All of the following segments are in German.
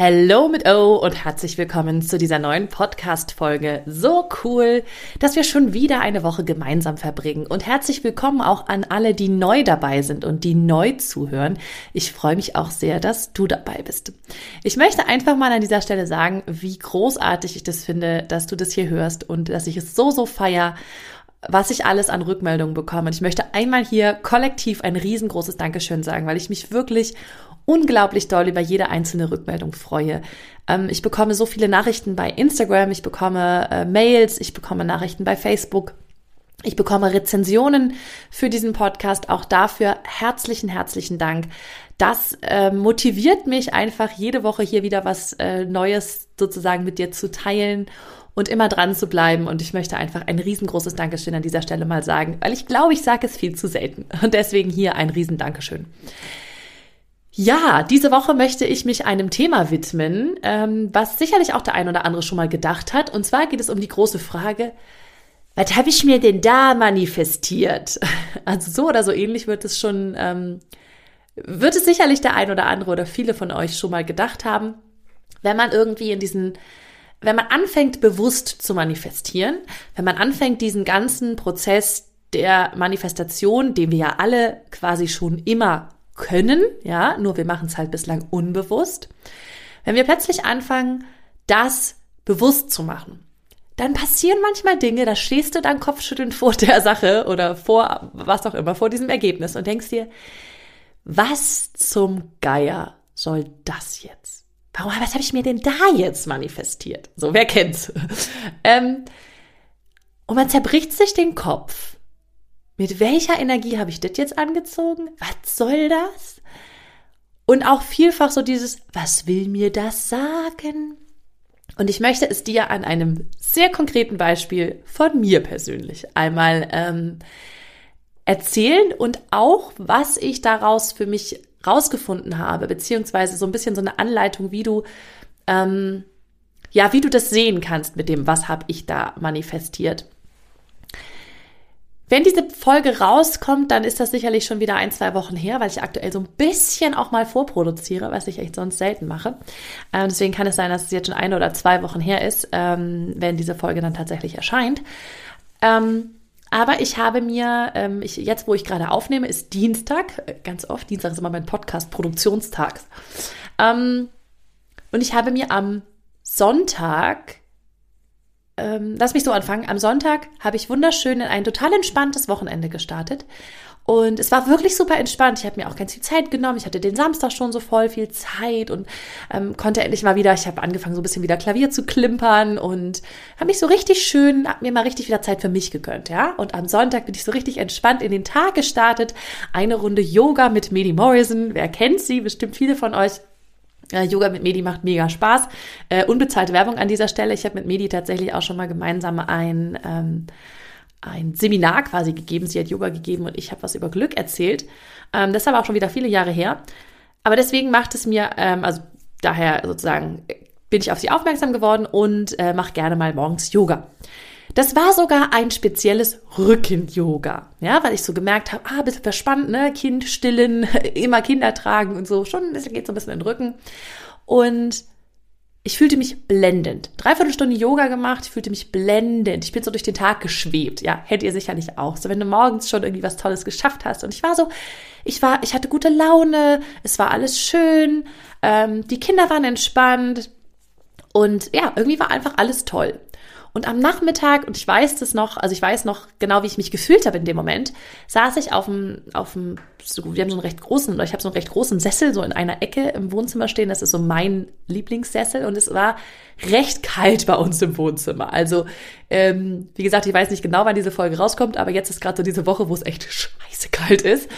Hallo mit O und herzlich willkommen zu dieser neuen Podcast-Folge. So cool, dass wir schon wieder eine Woche gemeinsam verbringen. Und herzlich willkommen auch an alle, die neu dabei sind und die neu zuhören. Ich freue mich auch sehr, dass du dabei bist. Ich möchte einfach mal an dieser Stelle sagen, wie großartig ich das finde, dass du das hier hörst und dass ich es so, so feier was ich alles an Rückmeldungen bekomme. Und ich möchte einmal hier kollektiv ein riesengroßes Dankeschön sagen, weil ich mich wirklich unglaublich doll über jede einzelne Rückmeldung freue. Ähm, ich bekomme so viele Nachrichten bei Instagram, ich bekomme äh, Mails, ich bekomme Nachrichten bei Facebook. Ich bekomme Rezensionen für diesen Podcast. Auch dafür herzlichen, herzlichen Dank. Das äh, motiviert mich einfach jede Woche hier wieder was äh, Neues sozusagen mit dir zu teilen und immer dran zu bleiben. Und ich möchte einfach ein riesengroßes Dankeschön an dieser Stelle mal sagen, weil ich glaube, ich sage es viel zu selten. Und deswegen hier ein riesen Dankeschön. Ja, diese Woche möchte ich mich einem Thema widmen, ähm, was sicherlich auch der ein oder andere schon mal gedacht hat. Und zwar geht es um die große Frage, was habe ich mir denn da manifestiert? Also so oder so ähnlich wird es schon, ähm, wird es sicherlich der ein oder andere oder viele von euch schon mal gedacht haben, wenn man irgendwie in diesen, wenn man anfängt bewusst zu manifestieren, wenn man anfängt diesen ganzen Prozess der Manifestation, den wir ja alle quasi schon immer können, ja, nur wir machen es halt bislang unbewusst. Wenn wir plötzlich anfangen, das bewusst zu machen, dann passieren manchmal Dinge, da stehst du dann kopfschüttelnd vor der Sache oder vor was auch immer, vor diesem Ergebnis und denkst dir, was zum Geier soll das jetzt? Warum, was habe ich mir denn da jetzt manifestiert? So, wer kennt's? ähm, und man zerbricht sich den Kopf mit welcher Energie habe ich das jetzt angezogen? Was soll das? Und auch vielfach so dieses, was will mir das sagen? Und ich möchte es dir an einem sehr konkreten Beispiel von mir persönlich einmal ähm, erzählen und auch, was ich daraus für mich rausgefunden habe, beziehungsweise so ein bisschen so eine Anleitung, wie du ähm, ja, wie du das sehen kannst mit dem, was habe ich da manifestiert. Wenn diese Folge rauskommt, dann ist das sicherlich schon wieder ein, zwei Wochen her, weil ich aktuell so ein bisschen auch mal vorproduziere, was ich echt sonst selten mache. Ähm, deswegen kann es sein, dass es jetzt schon eine oder zwei Wochen her ist, ähm, wenn diese Folge dann tatsächlich erscheint. Ähm, aber ich habe mir, ähm, ich, jetzt wo ich gerade aufnehme, ist Dienstag, ganz oft, Dienstag ist immer mein Podcast-Produktionstag. Ähm, und ich habe mir am Sonntag ähm, lass mich so anfangen. Am Sonntag habe ich wunderschön in ein total entspanntes Wochenende gestartet. Und es war wirklich super entspannt. Ich habe mir auch ganz viel Zeit genommen. Ich hatte den Samstag schon so voll viel Zeit und ähm, konnte endlich mal wieder, ich habe angefangen, so ein bisschen wieder Klavier zu klimpern und habe mich so richtig schön, habe mir mal richtig wieder Zeit für mich gegönnt, ja. Und am Sonntag bin ich so richtig entspannt in den Tag gestartet. Eine Runde Yoga mit Medi Morrison. Wer kennt sie? Bestimmt viele von euch. Äh, Yoga mit Medi macht mega Spaß. Äh, unbezahlte Werbung an dieser Stelle. Ich habe mit Medi tatsächlich auch schon mal gemeinsam ein, ähm, ein Seminar quasi gegeben. Sie hat Yoga gegeben und ich habe was über Glück erzählt. Ähm, das ist aber auch schon wieder viele Jahre her. Aber deswegen macht es mir, ähm, also daher sozusagen bin ich auf sie aufmerksam geworden und äh, mache gerne mal morgens Yoga. Das war sogar ein spezielles Rücken-Yoga, ja, weil ich so gemerkt habe, ah, bisschen verspannt, ne, Kind stillen, immer Kinder tragen und so, schon ein bisschen geht so ein bisschen in den Rücken. Und ich fühlte mich blendend. Dreiviertel Stunde Yoga gemacht, ich fühlte mich blendend. Ich bin so durch den Tag geschwebt. Ja, hättet ihr sicherlich auch. So, wenn du morgens schon irgendwie was Tolles geschafft hast. Und ich war so, ich war, ich hatte gute Laune, es war alles schön, ähm, die Kinder waren entspannt. Und ja, irgendwie war einfach alles toll. Und am Nachmittag, und ich weiß das noch, also ich weiß noch genau, wie ich mich gefühlt habe in dem Moment, saß ich auf dem, auf dem, wir haben so einen recht großen, ich habe so einen recht großen Sessel so in einer Ecke im Wohnzimmer stehen. Das ist so mein Lieblingssessel und es war recht kalt bei uns im Wohnzimmer. Also, ähm, wie gesagt, ich weiß nicht genau, wann diese Folge rauskommt, aber jetzt ist gerade so diese Woche, wo es echt scheiße kalt ist.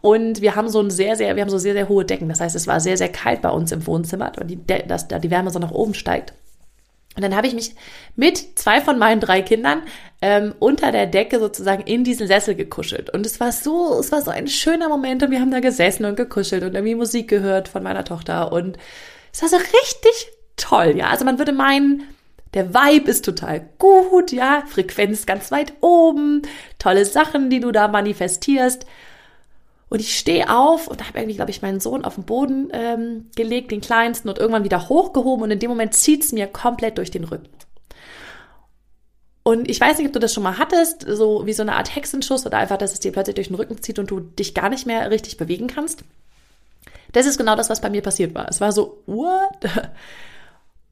Und wir haben so ein sehr, sehr, wir haben so sehr, sehr hohe Decken. Das heißt, es war sehr, sehr kalt bei uns im Wohnzimmer, dass da die Wärme so nach oben steigt. Und dann habe ich mich mit zwei von meinen drei Kindern ähm, unter der Decke sozusagen in diesen Sessel gekuschelt. Und es war so, es war so ein schöner Moment und wir haben da gesessen und gekuschelt und irgendwie Musik gehört von meiner Tochter und es war so richtig toll, ja. Also man würde meinen, der Vibe ist total gut, ja, Frequenz ganz weit oben, tolle Sachen, die du da manifestierst. Und ich stehe auf und habe irgendwie, glaube ich, meinen Sohn auf den Boden ähm, gelegt, den kleinsten, und irgendwann wieder hochgehoben und in dem Moment zieht's mir komplett durch den Rücken. Und ich weiß nicht, ob du das schon mal hattest, so wie so eine Art Hexenschuss oder einfach, dass es dir plötzlich durch den Rücken zieht und du dich gar nicht mehr richtig bewegen kannst. Das ist genau das, was bei mir passiert war. Es war so, what?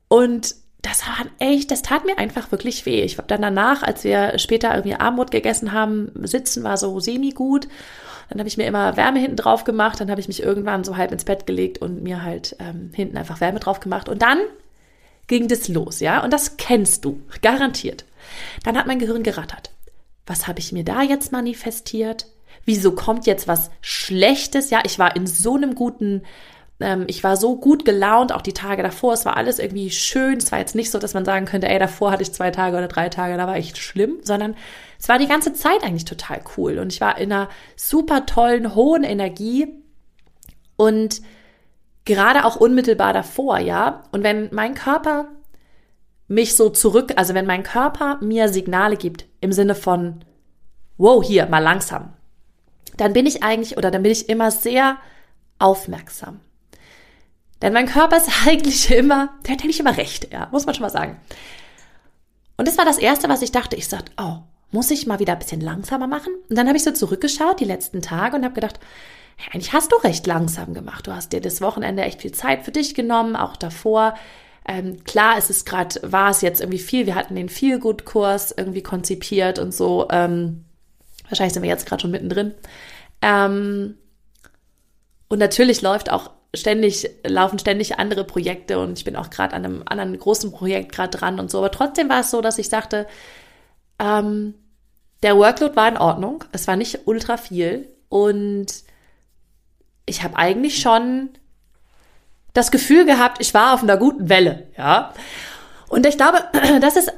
Und das war echt, das tat mir einfach wirklich weh. Ich habe dann danach, als wir später irgendwie Armut gegessen haben, sitzen war so semi gut. Dann habe ich mir immer Wärme hinten drauf gemacht. Dann habe ich mich irgendwann so halb ins Bett gelegt und mir halt ähm, hinten einfach Wärme drauf gemacht. Und dann ging das los, ja. Und das kennst du, garantiert. Dann hat mein Gehirn gerattert. Was habe ich mir da jetzt manifestiert? Wieso kommt jetzt was Schlechtes? Ja, ich war in so einem guten, ähm, ich war so gut gelaunt, auch die Tage davor. Es war alles irgendwie schön. Es war jetzt nicht so, dass man sagen könnte, ey, davor hatte ich zwei Tage oder drei Tage, da war echt schlimm, sondern es war die ganze Zeit eigentlich total cool. Und ich war in einer super tollen, hohen Energie und gerade auch unmittelbar davor, ja. Und wenn mein Körper mich so zurück, also wenn mein Körper mir Signale gibt im Sinne von, wow, hier, mal langsam, dann bin ich eigentlich oder dann bin ich immer sehr aufmerksam. Denn mein Körper ist eigentlich immer, der hat eigentlich immer recht, ja, muss man schon mal sagen. Und das war das Erste, was ich dachte. Ich sagte, oh, muss ich mal wieder ein bisschen langsamer machen? Und dann habe ich so zurückgeschaut die letzten Tage und habe gedacht, hey, eigentlich hast du recht langsam gemacht. Du hast dir das Wochenende echt viel Zeit für dich genommen, auch davor. Ähm, klar, es ist gerade, war es jetzt irgendwie viel. Wir hatten den Feel-Good-Kurs irgendwie konzipiert und so. Ähm, wahrscheinlich sind wir jetzt gerade schon mittendrin. Ähm, und natürlich läuft auch ständig, laufen ständig andere Projekte und ich bin auch gerade an einem anderen großen Projekt gerade dran und so. Aber trotzdem war es so, dass ich sagte, ähm, der Workload war in Ordnung. Es war nicht ultra viel und ich habe eigentlich schon das Gefühl gehabt, ich war auf einer guten Welle, ja. Und ich glaube, das ist,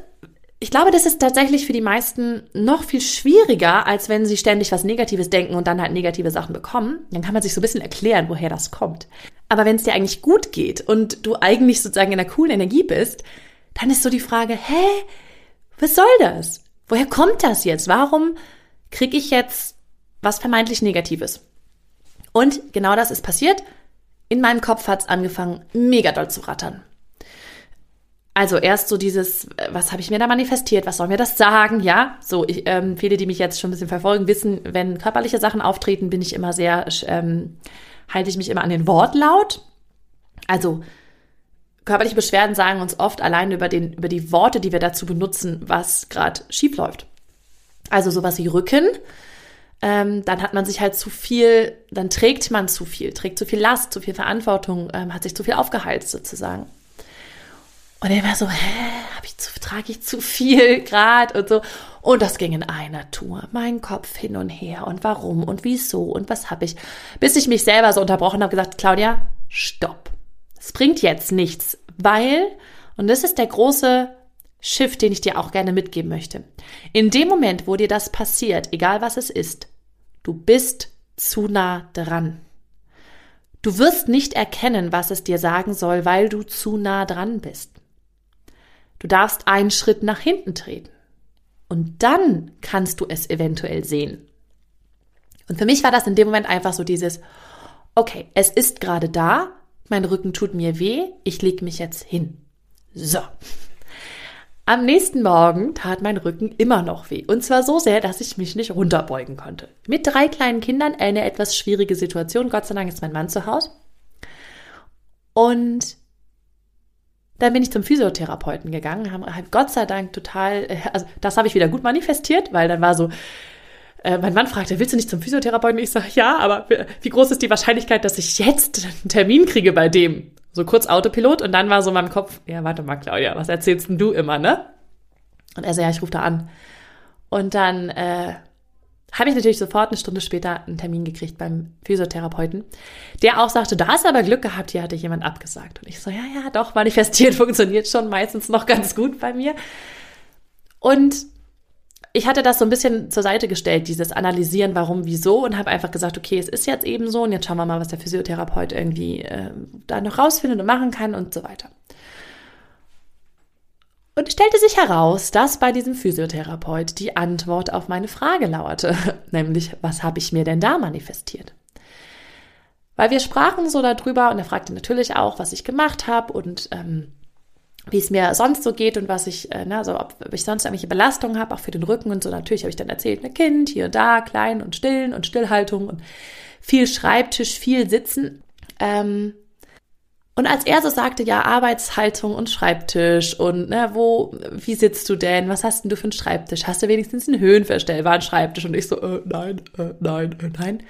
ich glaube, das ist tatsächlich für die meisten noch viel schwieriger, als wenn sie ständig was Negatives denken und dann halt negative Sachen bekommen. Dann kann man sich so ein bisschen erklären, woher das kommt. Aber wenn es dir eigentlich gut geht und du eigentlich sozusagen in einer coolen Energie bist, dann ist so die Frage, hä, was soll das? Woher kommt das jetzt? Warum kriege ich jetzt was vermeintlich Negatives? Und genau das ist passiert. In meinem Kopf hat es angefangen, mega doll zu rattern. Also erst so dieses, äh, was habe ich mir da manifestiert, was soll mir das sagen, ja? So, ich, ähm, viele, die mich jetzt schon ein bisschen verfolgen, wissen, wenn körperliche Sachen auftreten, bin ich immer sehr, ähm, halte ich mich immer an den Wortlaut. Also körperliche Beschwerden sagen uns oft allein über, den, über die Worte, die wir dazu benutzen, was gerade schief läuft. Also sowas wie Rücken, ähm, dann hat man sich halt zu viel, dann trägt man zu viel, trägt zu viel Last, zu viel Verantwortung, ähm, hat sich zu viel aufgeheizt sozusagen. Und er war so, hä, hab ich zu, trage ich zu viel Grad und so. Und das ging in einer Tour. Mein Kopf hin und her und warum und wieso und was habe ich. Bis ich mich selber so unterbrochen habe, gesagt, Claudia, stopp. Es bringt jetzt nichts, weil, und das ist der große Shift, den ich dir auch gerne mitgeben möchte. In dem Moment, wo dir das passiert, egal was es ist, du bist zu nah dran. Du wirst nicht erkennen, was es dir sagen soll, weil du zu nah dran bist. Du darfst einen Schritt nach hinten treten. Und dann kannst du es eventuell sehen. Und für mich war das in dem Moment einfach so dieses, okay, es ist gerade da, mein Rücken tut mir weh, ich leg mich jetzt hin. So. Am nächsten Morgen tat mein Rücken immer noch weh. Und zwar so sehr, dass ich mich nicht runterbeugen konnte. Mit drei kleinen Kindern eine etwas schwierige Situation. Gott sei Dank ist mein Mann zu Hause. Und dann bin ich zum Physiotherapeuten gegangen, haben Gott sei Dank total, äh, also das habe ich wieder gut manifestiert, weil dann war so, äh, mein Mann fragte, willst du nicht zum Physiotherapeuten? Ich sage, ja, aber wie groß ist die Wahrscheinlichkeit, dass ich jetzt einen Termin kriege bei dem? So kurz Autopilot und dann war so in meinem Kopf, ja, warte mal, Claudia, was erzählst denn du immer, ne? Und er so, ja, ich rufe da an. Und dann äh, habe ich natürlich sofort eine Stunde später einen Termin gekriegt beim Physiotherapeuten, der auch sagte, da hast du aber Glück gehabt, hier hatte jemand abgesagt. Und ich so, ja, ja, doch, manifestiert funktioniert schon meistens noch ganz gut bei mir. Und ich hatte das so ein bisschen zur Seite gestellt, dieses Analysieren, warum, wieso, und habe einfach gesagt, okay, es ist jetzt eben so und jetzt schauen wir mal, was der Physiotherapeut irgendwie äh, da noch rausfindet und machen kann und so weiter. Und stellte sich heraus, dass bei diesem Physiotherapeut die Antwort auf meine Frage lauerte, nämlich, was habe ich mir denn da manifestiert? Weil wir sprachen so darüber und er fragte natürlich auch, was ich gemacht habe und ähm, wie es mir sonst so geht und was ich, äh, ne, also ob, ob ich sonst irgendwelche Belastungen habe, auch für den Rücken und so. Natürlich habe ich dann erzählt, ein Kind, hier und da, klein und stillen und Stillhaltung und viel Schreibtisch, viel Sitzen. Ähm, und als er so sagte, ja, Arbeitshaltung und Schreibtisch und ne, wo, wie sitzt du denn? Was hast denn du für einen Schreibtisch? Hast du wenigstens einen höhenverstellbaren Schreibtisch? Und ich so, äh, nein, äh, nein, äh, nein.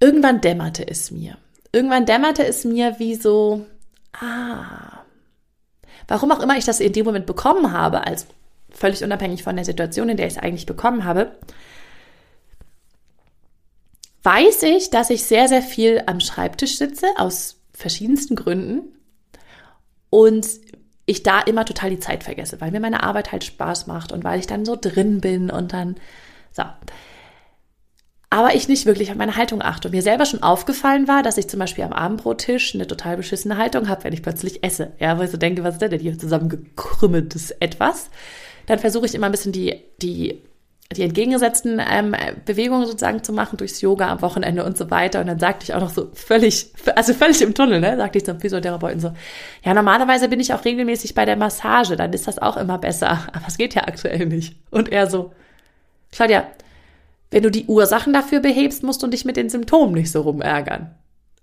Irgendwann dämmerte es mir. Irgendwann dämmerte es mir wie so, ah, warum auch immer ich das in dem Moment bekommen habe, als völlig unabhängig von der Situation, in der ich es eigentlich bekommen habe, weiß ich, dass ich sehr, sehr viel am Schreibtisch sitze, aus verschiedensten Gründen. Und ich da immer total die Zeit vergesse, weil mir meine Arbeit halt Spaß macht und weil ich dann so drin bin und dann so. Aber ich nicht wirklich auf meine Haltung achte. Und mir selber schon aufgefallen war, dass ich zum Beispiel am Abendbrottisch eine total beschissene Haltung habe, wenn ich plötzlich esse. Ja, weil ich so denke, was ist denn hier zusammengekrümmeltes Etwas? Dann versuche ich immer ein bisschen die, die die entgegengesetzten ähm, Bewegungen sozusagen zu machen durchs Yoga am Wochenende und so weiter. Und dann sagte ich auch noch so völlig, also völlig im Tunnel, ne, sagte ich zum Physiotherapeuten so, ja, normalerweise bin ich auch regelmäßig bei der Massage, dann ist das auch immer besser. Aber es geht ja aktuell nicht. Und er so, Claudia, wenn du die Ursachen dafür behebst, musst du dich mit den Symptomen nicht so rumärgern.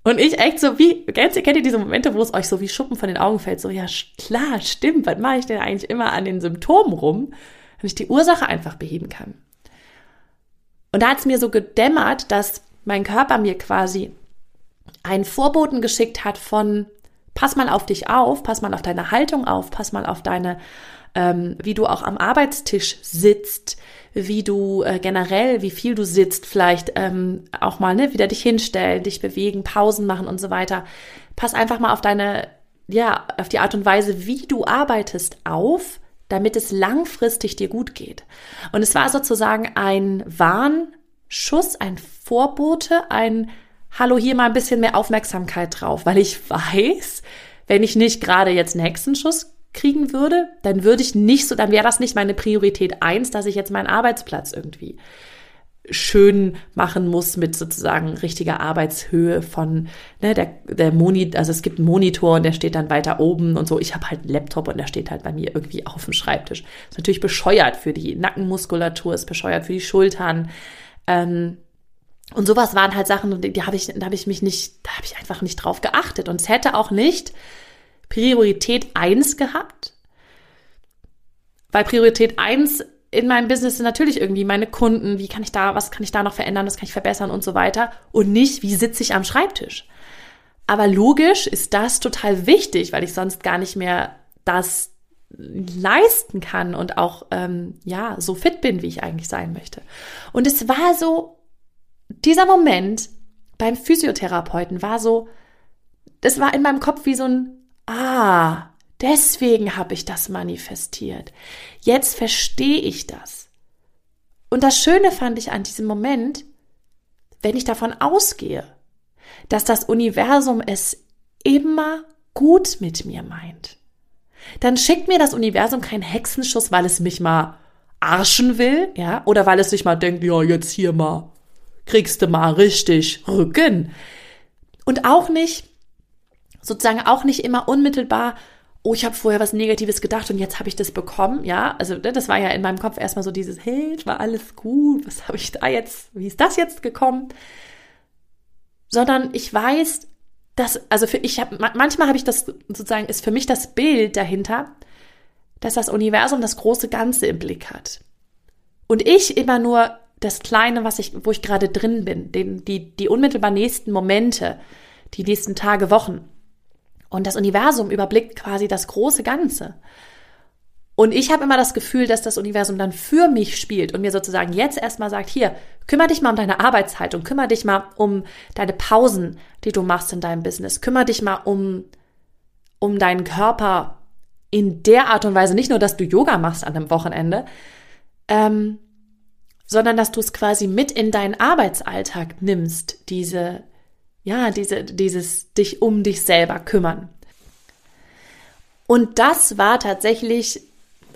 Und ich echt so wie, kennt ihr, kennt ihr diese Momente, wo es euch so wie Schuppen von den Augen fällt? So, ja, klar, stimmt, was mache ich denn eigentlich immer an den Symptomen rum? Wenn ich die Ursache einfach beheben kann. Und da hat es mir so gedämmert, dass mein Körper mir quasi einen Vorboten geschickt hat von pass mal auf dich auf, pass mal auf deine Haltung auf, pass mal auf deine, ähm, wie du auch am Arbeitstisch sitzt, wie du äh, generell, wie viel du sitzt, vielleicht ähm, auch mal ne, wieder dich hinstellen, dich bewegen, Pausen machen und so weiter. Pass einfach mal auf deine, ja, auf die Art und Weise, wie du arbeitest auf, damit es langfristig dir gut geht. Und es war sozusagen ein Warnschuss, ein Vorbote, ein Hallo, hier mal ein bisschen mehr Aufmerksamkeit drauf, weil ich weiß, wenn ich nicht gerade jetzt einen Hexenschuss kriegen würde, dann würde ich nicht so, dann wäre das nicht meine Priorität eins, dass ich jetzt meinen Arbeitsplatz irgendwie schön machen muss mit sozusagen richtiger Arbeitshöhe von ne, der, der Monitor, also es gibt einen Monitor und der steht dann weiter oben und so. Ich habe halt einen Laptop und der steht halt bei mir irgendwie auf dem Schreibtisch. Ist natürlich bescheuert für die Nackenmuskulatur, ist bescheuert für die Schultern. Ähm, und sowas waren halt Sachen, die, die habe ich, da habe ich mich nicht, da habe ich einfach nicht drauf geachtet. Und es hätte auch nicht Priorität eins gehabt. Weil Priorität eins in meinem Business sind natürlich irgendwie meine Kunden, wie kann ich da, was kann ich da noch verändern, was kann ich verbessern und so weiter und nicht, wie sitze ich am Schreibtisch. Aber logisch ist das total wichtig, weil ich sonst gar nicht mehr das leisten kann und auch ähm, ja so fit bin, wie ich eigentlich sein möchte. Und es war so dieser Moment beim Physiotherapeuten war so, das war in meinem Kopf wie so ein Ah, Deswegen habe ich das manifestiert. Jetzt verstehe ich das. Und das Schöne fand ich an diesem Moment, wenn ich davon ausgehe, dass das Universum es immer gut mit mir meint, dann schickt mir das Universum keinen Hexenschuss, weil es mich mal arschen will, ja, oder weil es sich mal denkt, ja, jetzt hier mal, kriegst du mal richtig Rücken. Und auch nicht, sozusagen auch nicht immer unmittelbar oh, ich habe vorher was Negatives gedacht und jetzt habe ich das bekommen. Ja, also ne, das war ja in meinem Kopf erstmal so dieses, hey, war alles gut, was habe ich da jetzt, wie ist das jetzt gekommen? Sondern ich weiß, dass, also für ich habe, manchmal habe ich das sozusagen, ist für mich das Bild dahinter, dass das Universum das große Ganze im Blick hat. Und ich immer nur das Kleine, was ich, wo ich gerade drin bin, den, die, die unmittelbar nächsten Momente, die nächsten Tage, Wochen. Und das Universum überblickt quasi das große Ganze. Und ich habe immer das Gefühl, dass das Universum dann für mich spielt und mir sozusagen jetzt erstmal sagt, hier, kümmere dich mal um deine Arbeitshaltung, kümmere dich mal um deine Pausen, die du machst in deinem Business, kümmere dich mal um, um deinen Körper in der Art und Weise, nicht nur, dass du Yoga machst an einem Wochenende, ähm, sondern dass du es quasi mit in deinen Arbeitsalltag nimmst, diese, ja, diese, dieses dich um dich selber kümmern. Und das war tatsächlich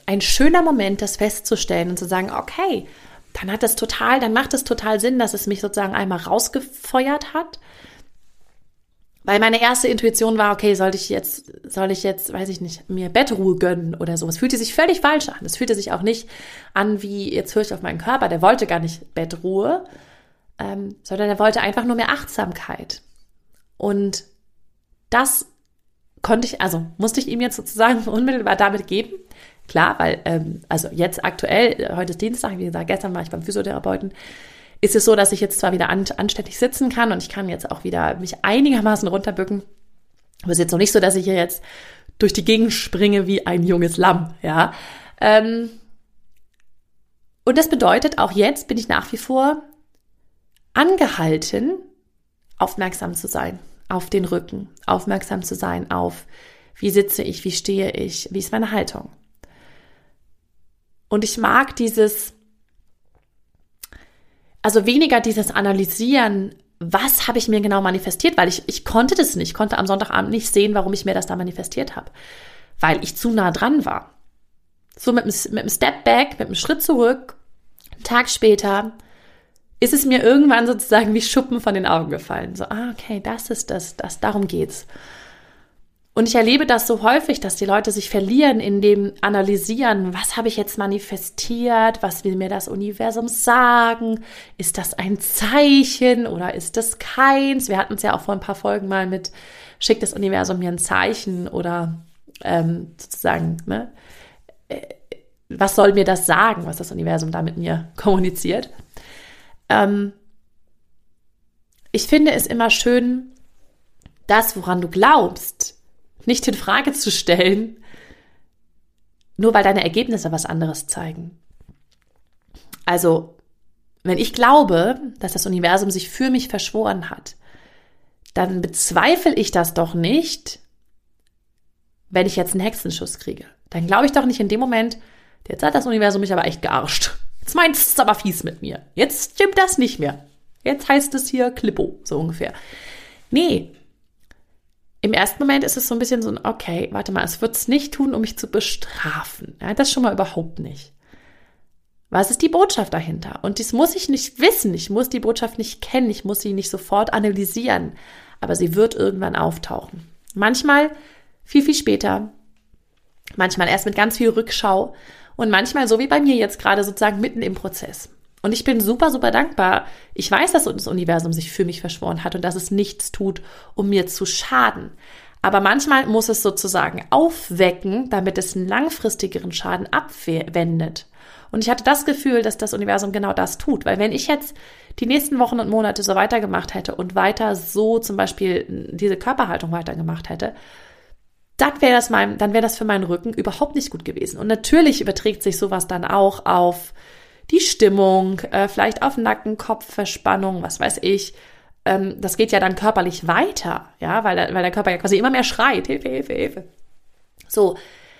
ein schöner Moment, das festzustellen und zu sagen, okay, dann hat es total, dann macht es total Sinn, dass es mich sozusagen einmal rausgefeuert hat. Weil meine erste Intuition war, okay, soll ich jetzt, soll ich jetzt, weiß ich nicht, mir Bettruhe gönnen oder so. Es fühlte sich völlig falsch an. Es fühlte sich auch nicht an, wie jetzt höre ich auf meinen Körper, der wollte gar nicht Bettruhe, ähm, sondern er wollte einfach nur mehr Achtsamkeit. Und das konnte ich, also musste ich ihm jetzt sozusagen unmittelbar damit geben. Klar, weil, ähm, also jetzt aktuell, heute ist Dienstag, wie gesagt, gestern war ich beim Physiotherapeuten, ist es so, dass ich jetzt zwar wieder an, anständig sitzen kann und ich kann jetzt auch wieder mich einigermaßen runterbücken. Aber es ist jetzt noch nicht so, dass ich hier jetzt durch die Gegend springe wie ein junges Lamm, ja. Ähm, und das bedeutet, auch jetzt bin ich nach wie vor angehalten, aufmerksam zu sein auf den Rücken, aufmerksam zu sein auf, wie sitze ich, wie stehe ich, wie ist meine Haltung. Und ich mag dieses, also weniger dieses Analysieren, was habe ich mir genau manifestiert, weil ich, ich konnte das nicht, konnte am Sonntagabend nicht sehen, warum ich mir das da manifestiert habe, weil ich zu nah dran war. So mit, mit einem Step Back, mit einem Schritt zurück, einen Tag später, ist es mir irgendwann sozusagen wie Schuppen von den Augen gefallen. So, ah, okay, das ist das, das, darum geht's. Und ich erlebe das so häufig, dass die Leute sich verlieren in dem Analysieren, was habe ich jetzt manifestiert, was will mir das Universum sagen, ist das ein Zeichen oder ist das keins? Wir hatten es ja auch vor ein paar Folgen mal mit, schickt das Universum mir ein Zeichen oder ähm, sozusagen, ne? Äh, was soll mir das sagen, was das Universum da mit mir kommuniziert? Ähm, ich finde es immer schön, das, woran du glaubst, nicht in Frage zu stellen, nur weil deine Ergebnisse was anderes zeigen. Also, wenn ich glaube, dass das Universum sich für mich verschworen hat, dann bezweifle ich das doch nicht, wenn ich jetzt einen Hexenschuss kriege. Dann glaube ich doch nicht in dem Moment, jetzt hat das Universum mich aber echt gearscht. Jetzt meinst du es aber fies mit mir. Jetzt stimmt das nicht mehr. Jetzt heißt es hier Klippo, so ungefähr. Nee, im ersten Moment ist es so ein bisschen so ein, okay, warte mal, es wird es nicht tun, um mich zu bestrafen. Ja, das schon mal überhaupt nicht. Was ist die Botschaft dahinter? Und dies muss ich nicht wissen. Ich muss die Botschaft nicht kennen. Ich muss sie nicht sofort analysieren. Aber sie wird irgendwann auftauchen. Manchmal viel, viel später. Manchmal erst mit ganz viel Rückschau. Und manchmal, so wie bei mir jetzt gerade, sozusagen mitten im Prozess. Und ich bin super, super dankbar. Ich weiß, dass das Universum sich für mich verschworen hat und dass es nichts tut, um mir zu schaden. Aber manchmal muss es sozusagen aufwecken, damit es einen langfristigeren Schaden abwendet. Und ich hatte das Gefühl, dass das Universum genau das tut. Weil wenn ich jetzt die nächsten Wochen und Monate so weitergemacht hätte und weiter so zum Beispiel diese Körperhaltung weitergemacht hätte, dann wäre das mein, dann wäre das für meinen Rücken überhaupt nicht gut gewesen. Und natürlich überträgt sich sowas dann auch auf die Stimmung, äh, vielleicht auf Nacken, Kopfverspannung, was weiß ich. Ähm, das geht ja dann körperlich weiter, ja, weil, weil der Körper ja quasi immer mehr schreit, Hilfe, Hilfe, Hilfe. So,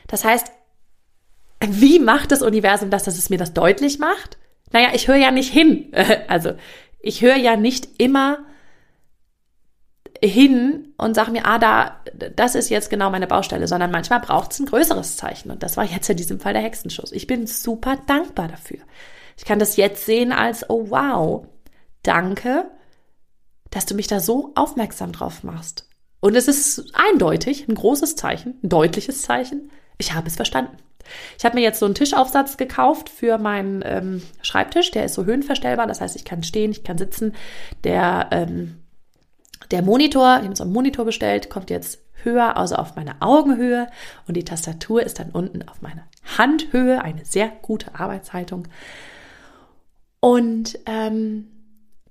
das heißt, wie macht das Universum das, dass es mir das deutlich macht? Naja, ich höre ja nicht hin. Also, ich höre ja nicht immer hin und sage mir, ah, da, das ist jetzt genau meine Baustelle, sondern manchmal braucht es ein größeres Zeichen. Und das war jetzt in diesem Fall der Hexenschuss. Ich bin super dankbar dafür. Ich kann das jetzt sehen als, oh wow, danke, dass du mich da so aufmerksam drauf machst. Und es ist eindeutig ein großes Zeichen, ein deutliches Zeichen. Ich habe es verstanden. Ich habe mir jetzt so einen Tischaufsatz gekauft für meinen ähm, Schreibtisch. Der ist so höhenverstellbar. Das heißt, ich kann stehen, ich kann sitzen. Der, ähm, der Monitor, ich habe so einen Monitor bestellt, kommt jetzt höher, also auf meine Augenhöhe. Und die Tastatur ist dann unten auf meine Handhöhe. Eine sehr gute Arbeitshaltung. Und ähm,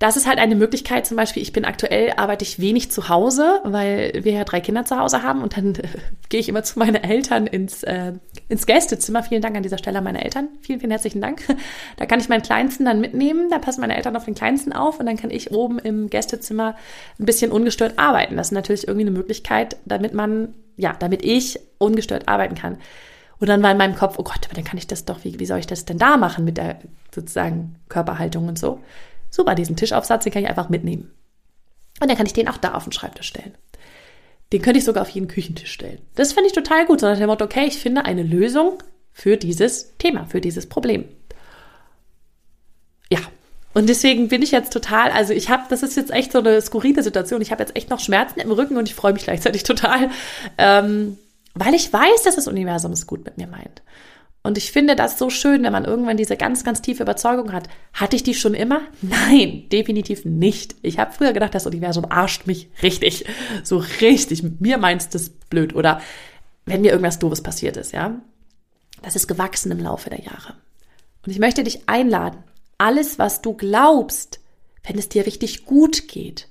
das ist halt eine Möglichkeit, zum Beispiel, ich bin aktuell, arbeite ich wenig zu Hause, weil wir ja drei Kinder zu Hause haben und dann äh, gehe ich immer zu meinen Eltern ins, äh, ins Gästezimmer. Vielen Dank an dieser Stelle an meine Eltern. Vielen, vielen herzlichen Dank. Da kann ich meinen Kleinsten dann mitnehmen, da passen meine Eltern auf den Kleinsten auf und dann kann ich oben im Gästezimmer ein bisschen ungestört arbeiten. Das ist natürlich irgendwie eine Möglichkeit, damit man, ja, damit ich ungestört arbeiten kann. Und dann war in meinem Kopf, oh Gott, aber dann kann ich das doch, wie, wie soll ich das denn da machen mit der sozusagen Körperhaltung und so. Super, diesen Tischaufsatz, den kann ich einfach mitnehmen. Und dann kann ich den auch da auf den Schreibtisch stellen. Den könnte ich sogar auf jeden Küchentisch stellen. Das finde ich total gut, sondern der Motto, okay, ich finde eine Lösung für dieses Thema, für dieses Problem. Ja, und deswegen bin ich jetzt total, also ich habe, das ist jetzt echt so eine skurrile Situation. Ich habe jetzt echt noch Schmerzen im Rücken und ich freue mich gleichzeitig total, ähm, weil ich weiß, dass das Universum es gut mit mir meint. Und ich finde das so schön, wenn man irgendwann diese ganz, ganz tiefe Überzeugung hat. Hatte ich die schon immer? Nein, definitiv nicht. Ich habe früher gedacht, das Universum arscht mich richtig. So richtig. Mir meinst das blöd. Oder wenn mir irgendwas Doofes passiert ist, ja. Das ist gewachsen im Laufe der Jahre. Und ich möchte dich einladen, alles, was du glaubst, wenn es dir richtig gut geht,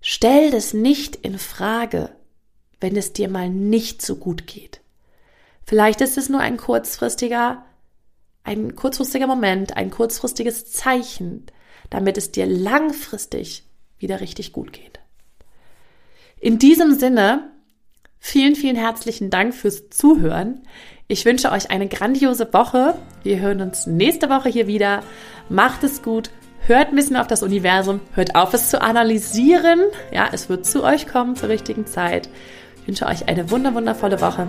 stell das nicht in Frage, wenn es dir mal nicht so gut geht. Vielleicht ist es nur ein kurzfristiger, ein kurzfristiger Moment, ein kurzfristiges Zeichen, damit es dir langfristig wieder richtig gut geht. In diesem Sinne, vielen, vielen herzlichen Dank fürs Zuhören. Ich wünsche euch eine grandiose Woche. Wir hören uns nächste Woche hier wieder. Macht es gut. Hört ein bisschen auf das Universum. Hört auf, es zu analysieren. Ja, es wird zu euch kommen zur richtigen Zeit. Ich wünsche euch eine wunderwundervolle Woche.